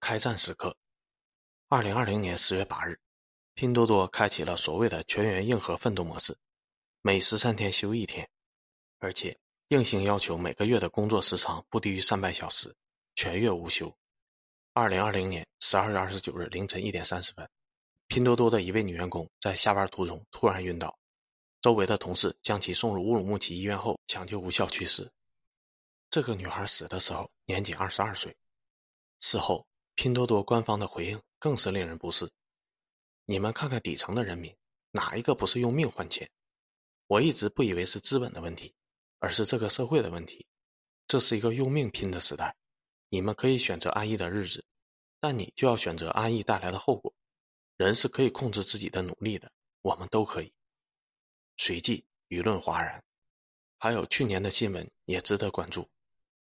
开战时刻。二零二零年十月八日，拼多多开启了所谓的全员硬核奋斗模式，每十三天休一天，而且硬性要求每个月的工作时长不低于三百小时，全月无休。二零二零年十二月二十九日凌晨一点三十分，拼多多的一位女员工在下班途中突然晕倒，周围的同事将其送入乌鲁木齐医院后抢救无效去世。这个女孩死的时候年仅二十二岁。事后，拼多多官方的回应更是令人不适。你们看看底层的人民，哪一个不是用命换钱？我一直不以为是资本的问题，而是这个社会的问题。这是一个用命拼的时代。你们可以选择安逸的日子，但你就要选择安逸带来的后果。人是可以控制自己的努力的，我们都可以。随即，舆论哗然。还有去年的新闻也值得关注。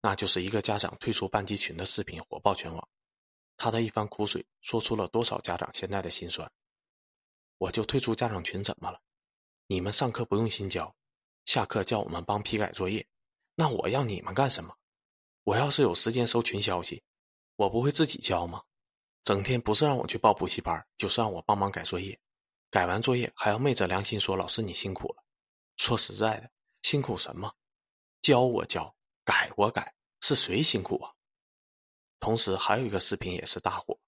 那就是一个家长退出班级群的视频火爆全网，他的一番苦水说出了多少家长现在的心酸。我就退出家长群怎么了？你们上课不用心教，下课叫我们帮批改作业，那我要你们干什么？我要是有时间收群消息，我不会自己教吗？整天不是让我去报补习班，就是让我帮忙改作业，改完作业还要昧着良心说老师你辛苦了。说实在的，辛苦什么？教我教。改我改，是谁辛苦啊？同时还有一个视频也是大火，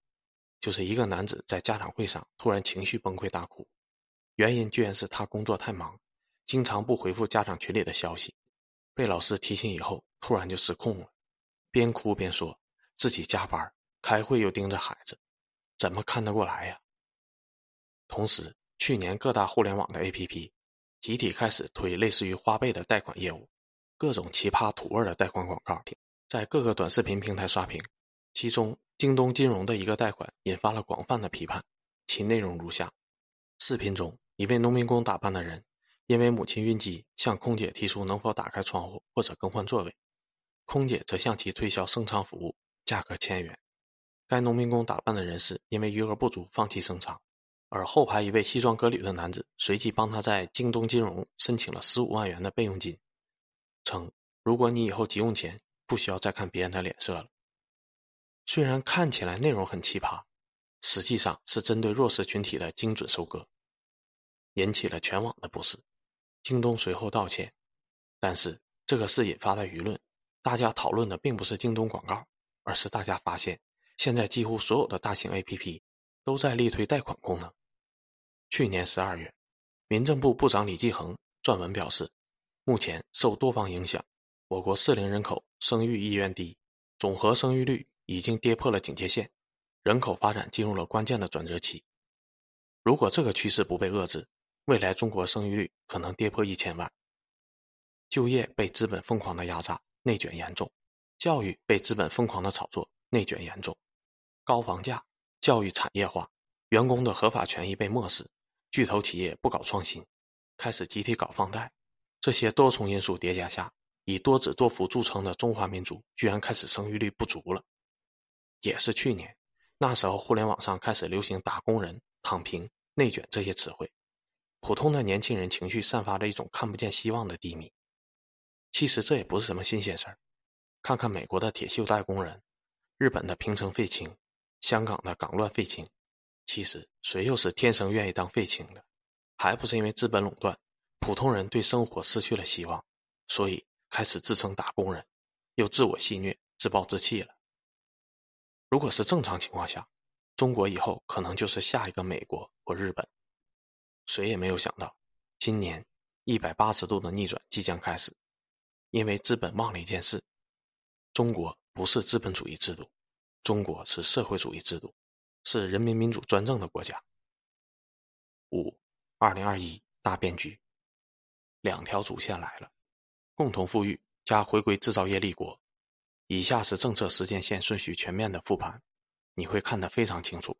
就是一个男子在家长会上突然情绪崩溃大哭，原因居然是他工作太忙，经常不回复家长群里的消息，被老师提醒以后突然就失控了，边哭边说自己加班开会又盯着孩子，怎么看得过来呀？同时，去年各大互联网的 APP 集体开始推类似于花呗的贷款业务。各种奇葩土味的贷款广告在各个短视频平台刷屏，其中京东金融的一个贷款引发了广泛的批判。其内容如下：视频中，一位农民工打扮的人，因为母亲晕机，向空姐提出能否打开窗户或者更换座位，空姐则向其推销升舱服务，价格千元。该农民工打扮的人士因为余额不足放弃升舱，而后排一位西装革履的男子随即帮他在京东金融申请了十五万元的备用金。称，如果你以后急用钱，不需要再看别人的脸色了。虽然看起来内容很奇葩，实际上是针对弱势群体的精准收割，引起了全网的不适。京东随后道歉，但是这个事引发的舆论，大家讨论的并不是京东广告，而是大家发现现在几乎所有的大型 APP 都在力推贷款功能。去年十二月，民政部部长李继恒撰文表示。目前受多方影响，我国适龄人口生育意愿低，总和生育率已经跌破了警戒线，人口发展进入了关键的转折期。如果这个趋势不被遏制，未来中国生育率可能跌破一千万。就业被资本疯狂的压榨，内卷严重；教育被资本疯狂的炒作，内卷严重。高房价，教育产业化，员工的合法权益被漠视，巨头企业不搞创新，开始集体搞放贷。这些多重因素叠加下，以多子多福著称的中华民族居然开始生育率不足了。也是去年，那时候互联网上开始流行“打工人”“躺平”“内卷”这些词汇，普通的年轻人情绪散发着一种看不见希望的低迷。其实这也不是什么新鲜事儿，看看美国的铁锈带工人，日本的平成废青，香港的港乱废青。其实谁又是天生愿意当废青的？还不是因为资本垄断。普通人对生活失去了希望，所以开始自称打工人，又自我戏谑、自暴自弃了。如果是正常情况下，中国以后可能就是下一个美国或日本。谁也没有想到，今年一百八十度的逆转即将开始，因为资本忘了一件事：中国不是资本主义制度，中国是社会主义制度，是人民民主专政的国家。五，二零二一大变局。两条主线来了，共同富裕加回归制造业立国。以下是政策时间线顺序全面的复盘，你会看得非常清楚。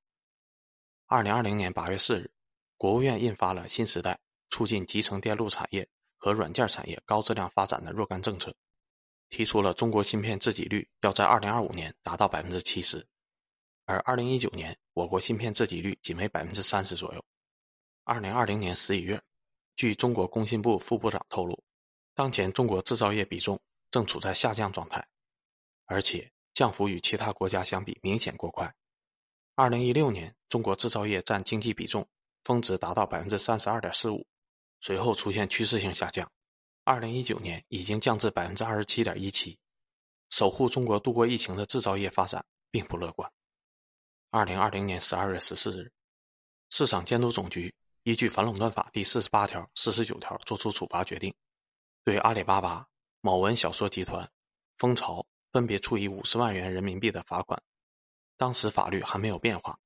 二零二零年八月四日，国务院印发了新时代促进集成电路产业和软件产业高质量发展的若干政策，提出了中国芯片自给率要在二零二五年达到百分之七十，而二零一九年我国芯片自给率仅为百分之三十左右。二零二零年十一月。据中国工信部副部长透露，当前中国制造业比重正处在下降状态，而且降幅与其他国家相比明显过快。二零一六年，中国制造业占经济比重峰值达到百分之三十二点四五，随后出现趋势性下降。二零一九年已经降至百分之二十七点一七，守护中国度过疫情的制造业发展并不乐观。二零二零年十二月十四日，市场监督总局依据反垄断法第四十八条、四十九条作出处罚决定，对阿里巴巴、某文小说集团、蜂巢分别处以五十万元人民币的罚款。当时法律还没有变化，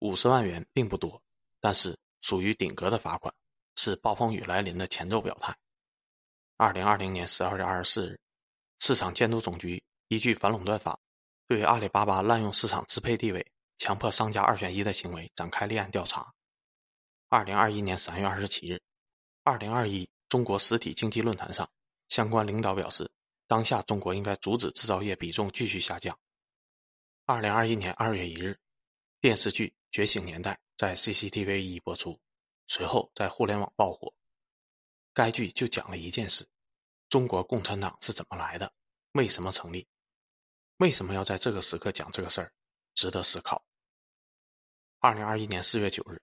五十万元并不多，但是属于顶格的罚款，是暴风雨来临的前奏表态。二零二零年十二月二十四日，市场监督总局依据反垄断法，对阿里巴巴滥用市场支配地位、强迫商家二选一的行为展开立案调查。二零二一年三月二十七日，二零二一中国实体经济论坛上，相关领导表示，当下中国应该阻止制造业比重继续下降。二零二一年二月一日，电视剧《觉醒年代》在 CCTV 一播出，随后在互联网爆火。该剧就讲了一件事：中国共产党是怎么来的，为什么成立，为什么要在这个时刻讲这个事儿，值得思考。二零二一年四月九日，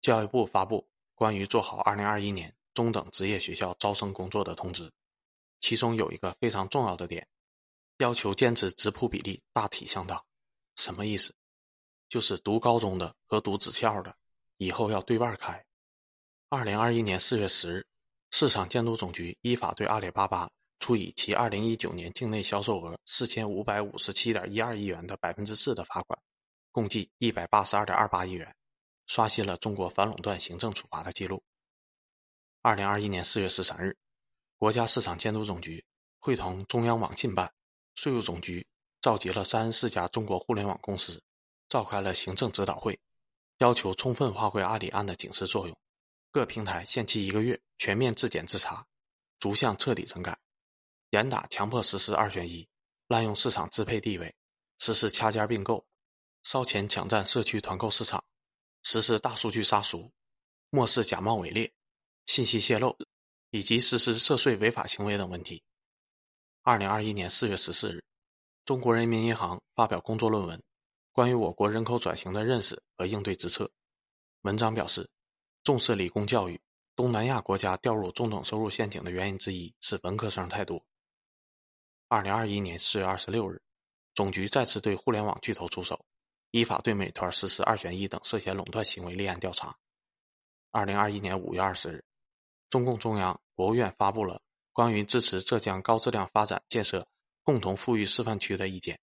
教育部发布关于做好二零二一年中等职业学校招生工作的通知，其中有一个非常重要的点，要求坚持质谱比例大体相当。什么意思？就是读高中的和读职校的，以后要对半开。二零二一年四月十日，市场监督总局依法对阿里巴巴处以其二零一九年境内销售额四千五百五十七点一二亿元的百分之四的罚款，共计一百八十二点二八亿元，刷新了中国反垄断行政处罚的记录。二零二一年四月十三日，国家市场监督总局会同中央网信办、税务总局。召集了三十四家中国互联网公司，召开了行政指导会，要求充分发挥阿里案的警示作用，各平台限期一个月全面自检自查，逐项彻底整改，严打强迫实施二选一、滥用市场支配地位、实施掐尖并购、烧钱抢占社区团购市场、实施大数据杀熟、漠视假冒伪劣、信息泄露以及实施涉税违法行为等问题。二零二一年四月十四日。中国人民银行发表工作论文，关于我国人口转型的认识和应对之策。文章表示，重视理工教育，东南亚国家掉入中等收入陷阱的原因之一是文科生太多。二零二一年四月二十六日，总局再次对互联网巨头出手，依法对美团实施二选一等涉嫌垄断行为立案调查。二零二一年五月二十日，中共中央、国务院发布了关于支持浙江高质量发展建设。共同富裕示范区的意见，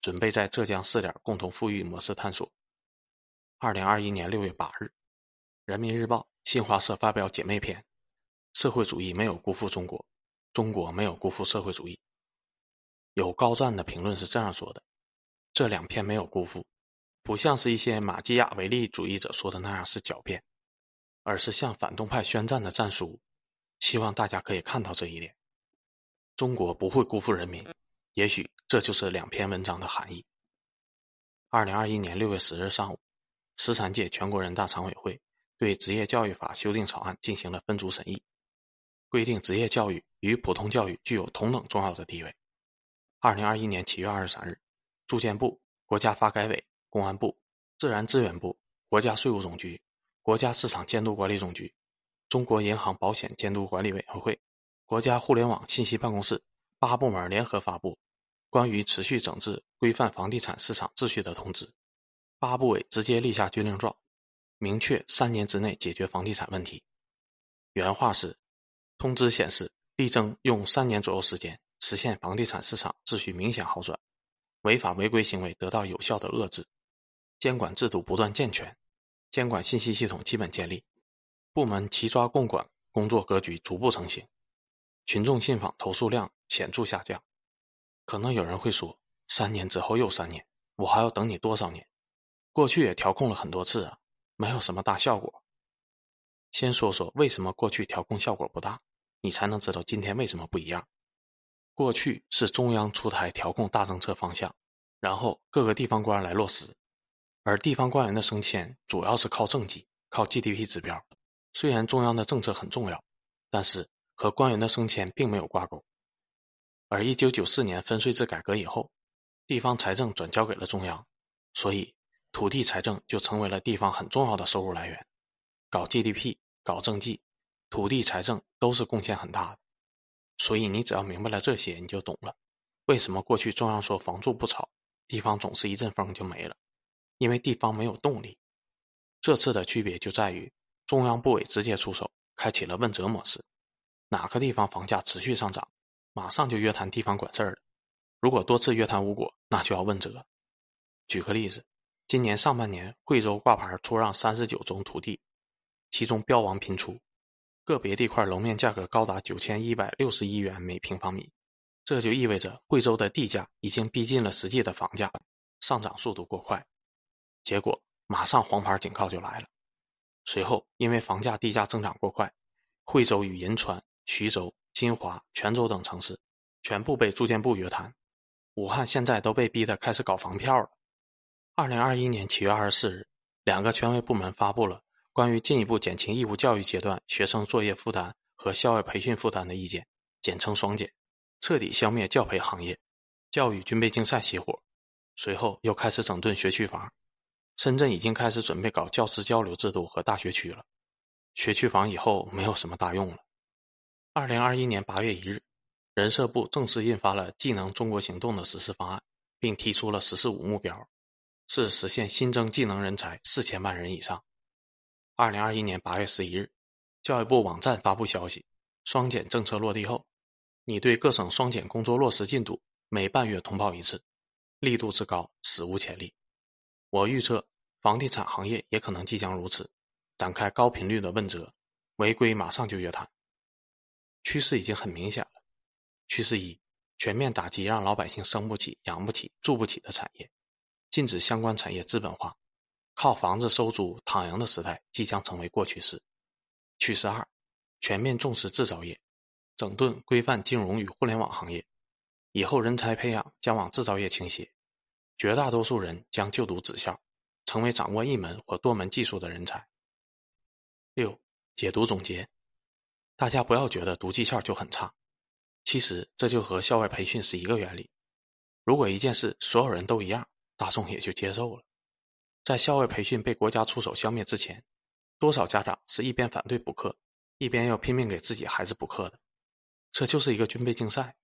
准备在浙江试点共同富裕模式探索。二零二一年六月八日，《人民日报》新华社发表姐妹篇：“社会主义没有辜负中国，中国没有辜负社会主义。”有高赞的评论是这样说的：“这两篇没有辜负，不像是一些马基雅维利主义者说的那样是狡辩，而是向反动派宣战的战书。希望大家可以看到这一点。中国不会辜负人民。”也许这就是两篇文章的含义。二零二一年六月十日上午，十三届全国人大常委会对职业教育法修订草案进行了分组审议，规定职业教育与普通教育具有同等重要的地位。二零二一年七月二十三日，住建部、国家发改委、公安部、自然资源部、国家税务总局、国家市场监督管理总局、中国银行保险监督管理委员会、国家互联网信息办公室八部门联合发布。关于持续整治、规范房地产市场秩序的通知，八部委直接立下军令状，明确三年之内解决房地产问题。原话是：通知显示，力争用三年左右时间实现房地产市场秩序明显好转，违法违规行为得到有效的遏制，监管制度不断健全，监管信息系统基本建立，部门齐抓共管工作格局逐步成型，群众信访投诉量显著下降。可能有人会说，三年之后又三年，我还要等你多少年？过去也调控了很多次啊，没有什么大效果。先说说为什么过去调控效果不大，你才能知道今天为什么不一样。过去是中央出台调控大政策方向，然后各个地方官来落实，而地方官员的升迁主要是靠政绩、靠 GDP 指标。虽然中央的政策很重要，但是和官员的升迁并没有挂钩。而一九九四年分税制改革以后，地方财政转交给了中央，所以土地财政就成为了地方很重要的收入来源。搞 GDP、搞政绩，土地财政都是贡献很大的。所以你只要明白了这些，你就懂了为什么过去中央说房住不炒，地方总是一阵风就没了，因为地方没有动力。这次的区别就在于中央部委直接出手，开启了问责模式。哪个地方房价持续上涨，马上就约谈地方管事儿了。如果多次约谈无果，那就要问责。举个例子，今年上半年，贵州挂牌出让三十九宗土地，其中标王频出，个别地块楼面价格高达九千一百六十一元每平方米，这就意味着贵州的地价已经逼近了实际的房价，上涨速度过快。结果，马上黄牌警告就来了。随后，因为房价地价增长过快，惠州与银川。徐州、金华、泉州等城市全部被住建部约谈，武汉现在都被逼得开始搞房票了。二零二一年七月二十四日，两个权威部门发布了关于进一步减轻义务教育阶段学生作业负担和校外培训负担的意见，简称“双减”，彻底消灭教培行业。教育军备竞赛熄火，随后又开始整顿学区房。深圳已经开始准备搞教师交流制度和大学区了。学区房以后没有什么大用了。二零二一年八月一日，人社部正式印发了“技能中国行动”的实施方案，并提出了“十四五”目标，是实现新增技能人才四千万人以上。二零二一年八月十一日，教育部网站发布消息，双减政策落地后，拟对各省双减工作落实进度每半月通报一次，力度之高，史无前例。我预测，房地产行业也可能即将如此，展开高频率的问责，违规马上就约谈。趋势已经很明显了。趋势一：全面打击让老百姓生不起、养不起、住不起的产业，禁止相关产业资本化，靠房子收租躺赢的时代即将成为过去式。趋势二：全面重视制造业，整顿规范金融与互联网行业，以后人才培养将往制造业倾斜，绝大多数人将就读职校，成为掌握一门或多门技术的人才。六、解读总结。大家不要觉得读技校就很差，其实这就和校外培训是一个原理。如果一件事所有人都一样，大众也就接受了。在校外培训被国家出手消灭之前，多少家长是一边反对补课，一边要拼命给自己孩子补课的？这就是一个军备竞赛。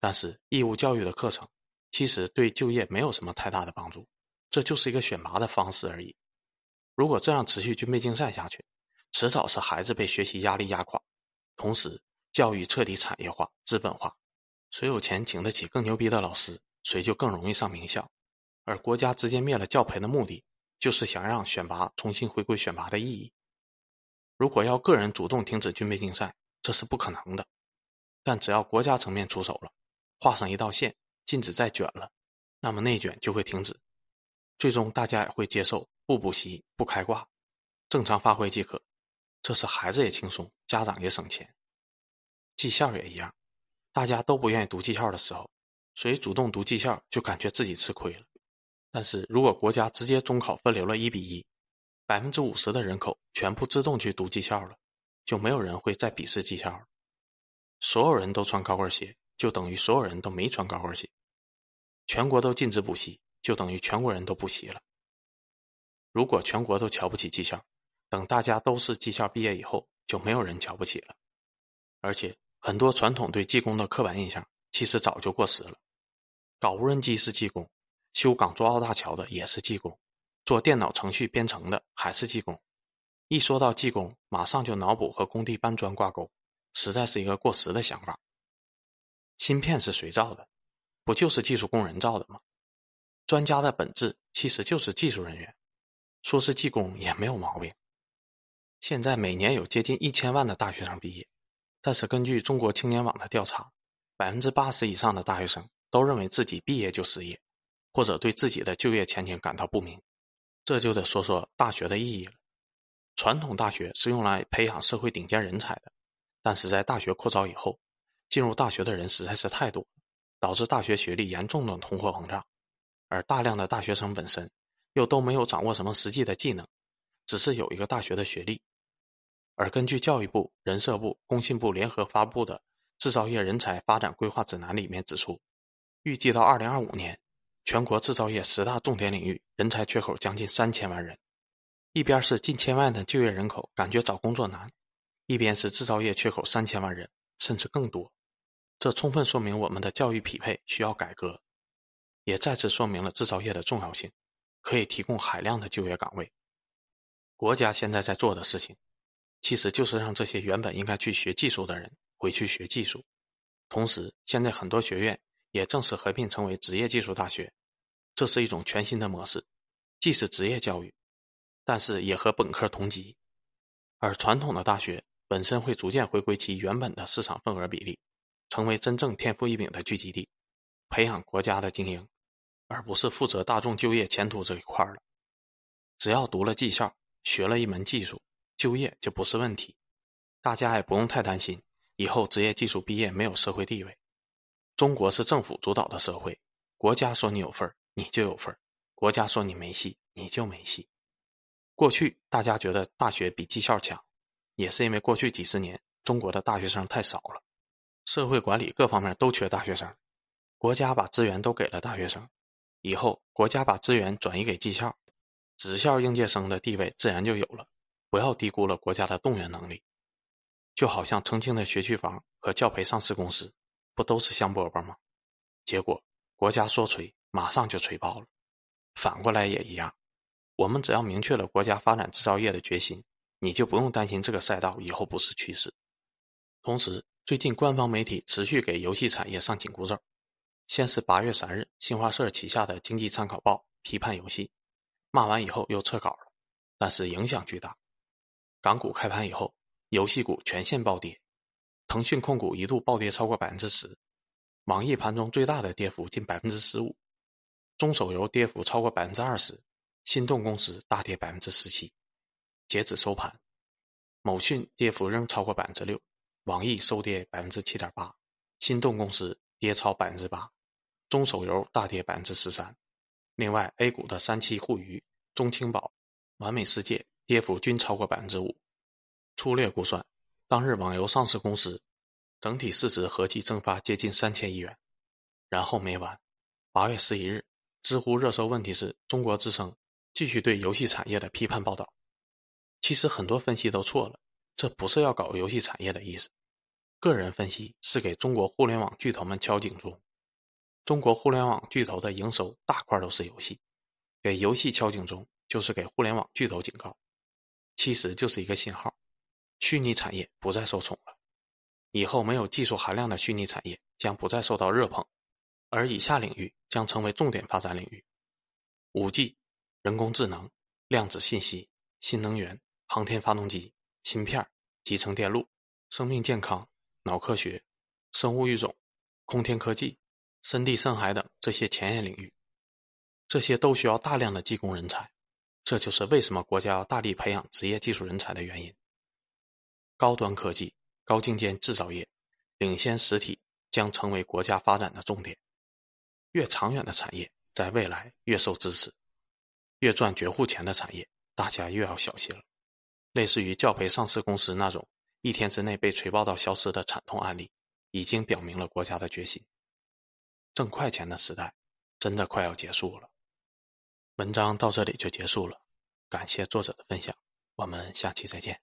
但是义务教育的课程其实对就业没有什么太大的帮助，这就是一个选拔的方式而已。如果这样持续军备竞赛下去，迟早是孩子被学习压力压垮。同时，教育彻底产业化、资本化，谁有钱请得起更牛逼的老师，谁就更容易上名校。而国家直接灭了教培的目的，就是想让选拔重新回归选拔的意义。如果要个人主动停止军备竞赛，这是不可能的。但只要国家层面出手了，画上一道线，禁止再卷了，那么内卷就会停止，最终大家也会接受不补习、不开挂，正常发挥即可。这是孩子也轻松，家长也省钱。技校也一样，大家都不愿意读技校的时候，谁主动读技校就感觉自己吃亏了。但是如果国家直接中考分流了一比一，百分之五十的人口全部自动去读技校了，就没有人会再鄙视技校。所有人都穿高跟鞋，就等于所有人都没穿高跟鞋。全国都禁止补习，就等于全国人都补习了。如果全国都瞧不起技校，等大家都是技校毕业以后，就没有人瞧不起了。而且很多传统对技工的刻板印象，其实早就过时了。搞无人机是技工，修港珠澳大桥的也是技工，做电脑程序编程的还是技工。一说到技工，马上就脑补和工地搬砖挂钩，实在是一个过时的想法。芯片是谁造的？不就是技术工人造的吗？专家的本质其实就是技术人员，说是技工也没有毛病。现在每年有接近一千万的大学生毕业，但是根据中国青年网的调查，百分之八十以上的大学生都认为自己毕业就失业，或者对自己的就业前景感到不明。这就得说说大学的意义了。传统大学是用来培养社会顶尖人才的，但是在大学扩招以后，进入大学的人实在是太多，导致大学学历严重的通货膨胀，而大量的大学生本身又都没有掌握什么实际的技能，只是有一个大学的学历。而根据教育部、人社部、工信部联合发布的《制造业人才发展规划指南》里面指出，预计到二零二五年，全国制造业十大重点领域人才缺口将近三千万人。一边是近千万的就业人口感觉找工作难，一边是制造业缺口三千万人，甚至更多。这充分说明我们的教育匹配需要改革，也再次说明了制造业的重要性，可以提供海量的就业岗位。国家现在在做的事情，其实就是让这些原本应该去学技术的人回去学技术。同时，现在很多学院也正式合并成为职业技术大学，这是一种全新的模式，既是职业教育，但是也和本科同级。而传统的大学本身会逐渐回归其原本的市场份额比例。成为真正天赋异禀的聚集地，培养国家的精英，而不是负责大众就业前途这一块了。只要读了技校，学了一门技术，就业就不是问题。大家也不用太担心以后职业技术毕业没有社会地位。中国是政府主导的社会，国家说你有份儿，你就有份儿；国家说你没戏，你就没戏。过去大家觉得大学比技校强，也是因为过去几十年中国的大学生太少了。社会管理各方面都缺大学生，国家把资源都给了大学生，以后国家把资源转移给技校，职校应届生的地位自然就有了。不要低估了国家的动员能力。就好像重庆的学区房和教培上市公司，不都是香饽饽吗？结果国家说锤，马上就锤爆了。反过来也一样，我们只要明确了国家发展制造业的决心，你就不用担心这个赛道以后不是趋势。同时。最近，官方媒体持续给游戏产业上紧箍咒。先是八月三日，新华社旗下的《经济参考报》批判游戏，骂完以后又撤稿了，但是影响巨大。港股开盘以后，游戏股全线暴跌，腾讯控股一度暴跌超过百分之十，网易盘中最大的跌幅近百分之十五，中手游跌幅超过百分之二十，心动公司大跌百分之十七。截止收盘，某讯跌幅仍超过百分之六。网易收跌百分之七点八，心动公司跌超百分之八，中手游大跌百分之十三。另外，A 股的三七互娱、中青宝、完美世界跌幅均超过百分之五。粗略估算，当日网游上市公司整体市值合计蒸发接近三千亿元。然后没完，八月十一日，知乎热搜问题是中国之声继续对游戏产业的批判报道。其实很多分析都错了。这不是要搞游戏产业的意思，个人分析是给中国互联网巨头们敲警钟。中国互联网巨头的营收大块都是游戏，给游戏敲警钟就是给互联网巨头警告，其实就是一个信号：虚拟产业不再受宠了，以后没有技术含量的虚拟产业将不再受到热捧，而以下领域将成为重点发展领域：五 G、人工智能、量子信息、新能源、航天发动机。芯片、集成电路、生命健康、脑科学、生物育种、空天科技、深地深海等这些前沿领域，这些都需要大量的技工人才。这就是为什么国家要大力培养职业技术人才的原因。高端科技、高精尖制造业、领先实体将成为国家发展的重点。越长远的产业，在未来越受支持；越赚绝户钱的产业，大家越要小心了。类似于教培上市公司那种一天之内被锤爆到消失的惨痛案例，已经表明了国家的决心。挣快钱的时代真的快要结束了。文章到这里就结束了，感谢作者的分享，我们下期再见。